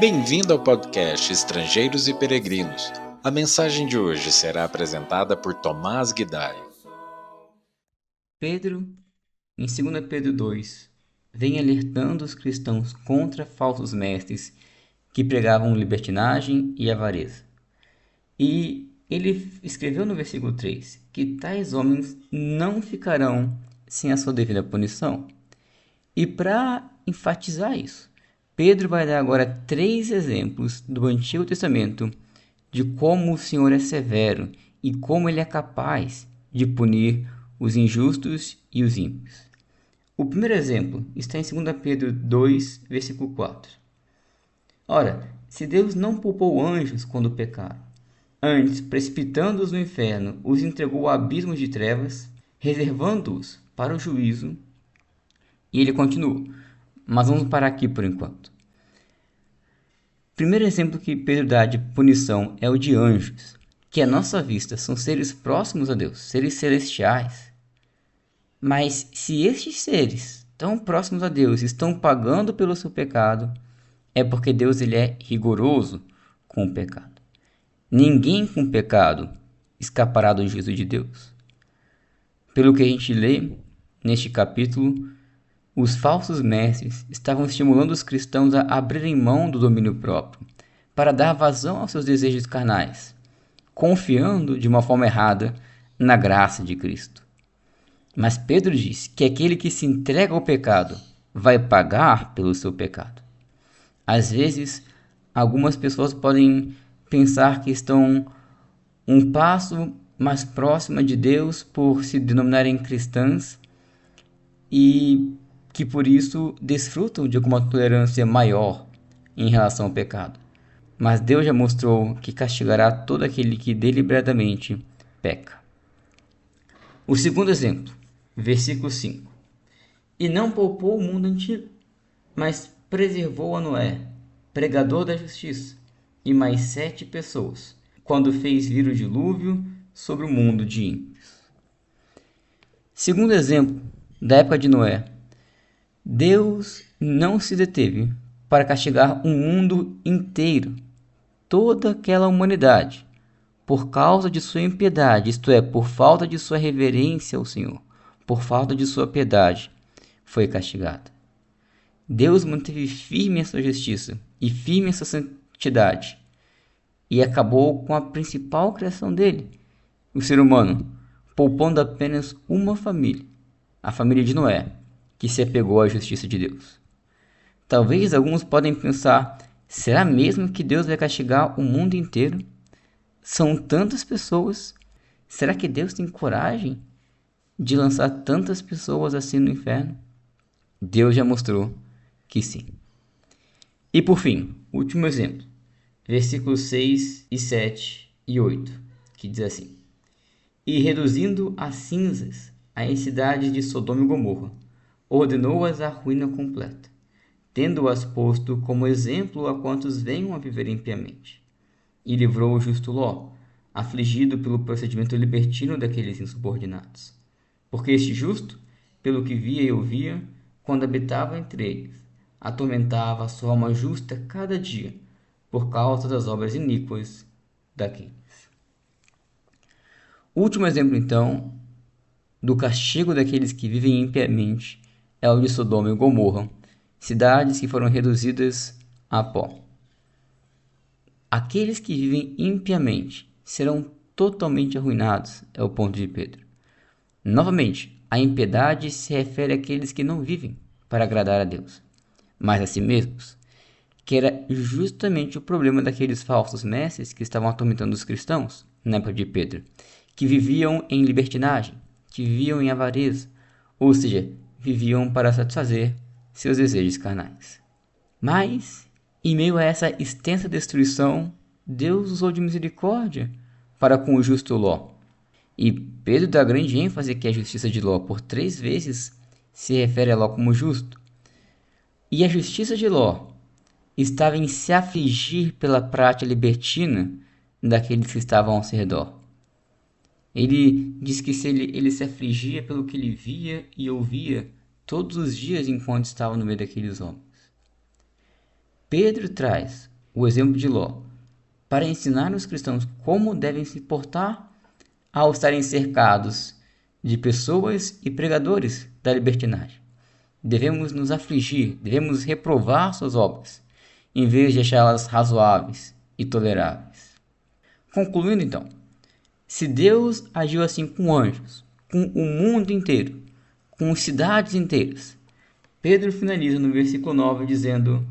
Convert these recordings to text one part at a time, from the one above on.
Bem-vindo ao podcast Estrangeiros e Peregrinos. A mensagem de hoje será apresentada por Tomás Guidai. Pedro, em 2 Pedro 2, vem alertando os cristãos contra falsos mestres que pregavam libertinagem e avareza. E ele escreveu no versículo 3 que tais homens não ficarão sem a sua devida punição. E para enfatizar isso, Pedro vai dar agora três exemplos do Antigo Testamento de como o Senhor é severo e como ele é capaz de punir os injustos e os ímpios. O primeiro exemplo está em 2 Pedro 2, versículo 4. Ora, se Deus não poupou anjos quando pecaram, antes, precipitando-os no inferno, os entregou a abismos de trevas, reservando-os para o juízo. E ele continua, mas vamos parar aqui por enquanto. Primeiro exemplo que Pedro dá de punição é o de anjos, que à nossa vista são seres próximos a Deus, seres celestiais. Mas se estes seres tão próximos a Deus estão pagando pelo seu pecado, é porque Deus ele é rigoroso com o pecado. Ninguém com pecado escapará do juízo de Deus. Pelo que a gente lê neste capítulo, os falsos mestres estavam estimulando os cristãos a abrirem mão do domínio próprio, para dar vazão aos seus desejos carnais, confiando de uma forma errada na graça de Cristo. Mas Pedro diz que aquele que se entrega ao pecado vai pagar pelo seu pecado. Às vezes, algumas pessoas podem pensar que estão um passo mais próxima de Deus por se denominarem cristãs e que por isso desfrutam de alguma tolerância maior em relação ao pecado. Mas Deus já mostrou que castigará todo aquele que deliberadamente peca. O segundo exemplo Versículo 5: E não poupou o mundo antigo, mas preservou a Noé, pregador da justiça, e mais sete pessoas, quando fez vir o dilúvio sobre o mundo de ímpios. Segundo exemplo da época de Noé, Deus não se deteve para castigar um mundo inteiro, toda aquela humanidade, por causa de sua impiedade, isto é, por falta de sua reverência ao Senhor por falta de sua piedade, foi castigada. Deus manteve firme a sua justiça e firme a sua santidade e acabou com a principal criação dele, o ser humano, poupando apenas uma família, a família de Noé, que se apegou à justiça de Deus. Talvez alguns podem pensar: será mesmo que Deus vai castigar o mundo inteiro? São tantas pessoas. Será que Deus tem coragem de lançar tantas pessoas assim no inferno? Deus já mostrou que sim. E por fim, último exemplo, versículos 6 e 7 e 8, que diz assim: E reduzindo a cinzas as cidades de Sodoma e Gomorra, ordenou-as à ruína completa, tendo-as posto como exemplo a quantos venham a viver impiamente. E livrou o justo Ló, afligido pelo procedimento libertino daqueles insubordinados porque este justo, pelo que via e ouvia, quando habitava entre eles, atormentava a sua alma justa cada dia, por causa das obras iníquas daqueles. Último exemplo, então, do castigo daqueles que vivem impiamente é o de Sodoma e Gomorra, cidades que foram reduzidas a pó. Aqueles que vivem impiamente serão totalmente arruinados, é o ponto de Pedro. Novamente, a impiedade se refere àqueles que não vivem para agradar a Deus, mas a si mesmos, que era justamente o problema daqueles falsos mestres que estavam atormentando os cristãos na época de Pedro, que viviam em libertinagem, que viviam em avareza, ou seja, viviam para satisfazer seus desejos carnais. Mas, em meio a essa extensa destruição, Deus usou de misericórdia para com o justo Ló, e Pedro dá grande ênfase que a justiça de Ló por três vezes se refere a Ló como justo. E a justiça de Ló estava em se afligir pela prática libertina daqueles que estavam ao seu redor. Ele diz que se ele, ele se afligia pelo que ele via e ouvia todos os dias enquanto estava no meio daqueles homens. Pedro traz o exemplo de Ló para ensinar os cristãos como devem se portar ao estarem cercados de pessoas e pregadores da libertinagem. Devemos nos afligir, devemos reprovar suas obras, em vez de achá-las razoáveis e toleráveis. Concluindo então, se Deus agiu assim com anjos, com o mundo inteiro, com cidades inteiras, Pedro finaliza no versículo 9 dizendo: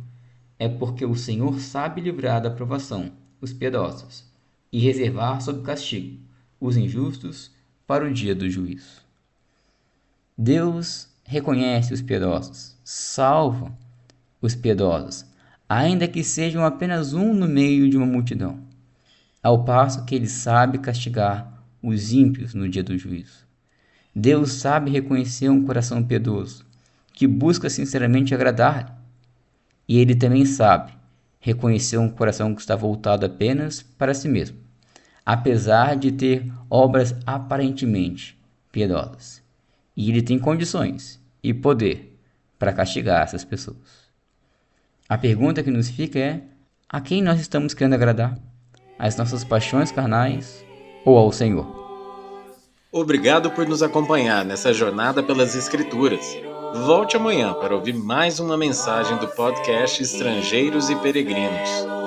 É porque o Senhor sabe livrar da provação os piedosos e reservar sob castigo os injustos para o dia do juízo. Deus reconhece os piedosos, salva os piedosos, ainda que sejam apenas um no meio de uma multidão, ao passo que ele sabe castigar os ímpios no dia do juízo. Deus sabe reconhecer um coração piedoso, que busca sinceramente agradar, e ele também sabe reconhecer um coração que está voltado apenas para si mesmo apesar de ter obras aparentemente piedosas. E ele tem condições e poder para castigar essas pessoas. A pergunta que nos fica é: a quem nós estamos querendo agradar? Às nossas paixões carnais ou ao Senhor? Obrigado por nos acompanhar nessa jornada pelas Escrituras. Volte amanhã para ouvir mais uma mensagem do podcast Estrangeiros e Peregrinos.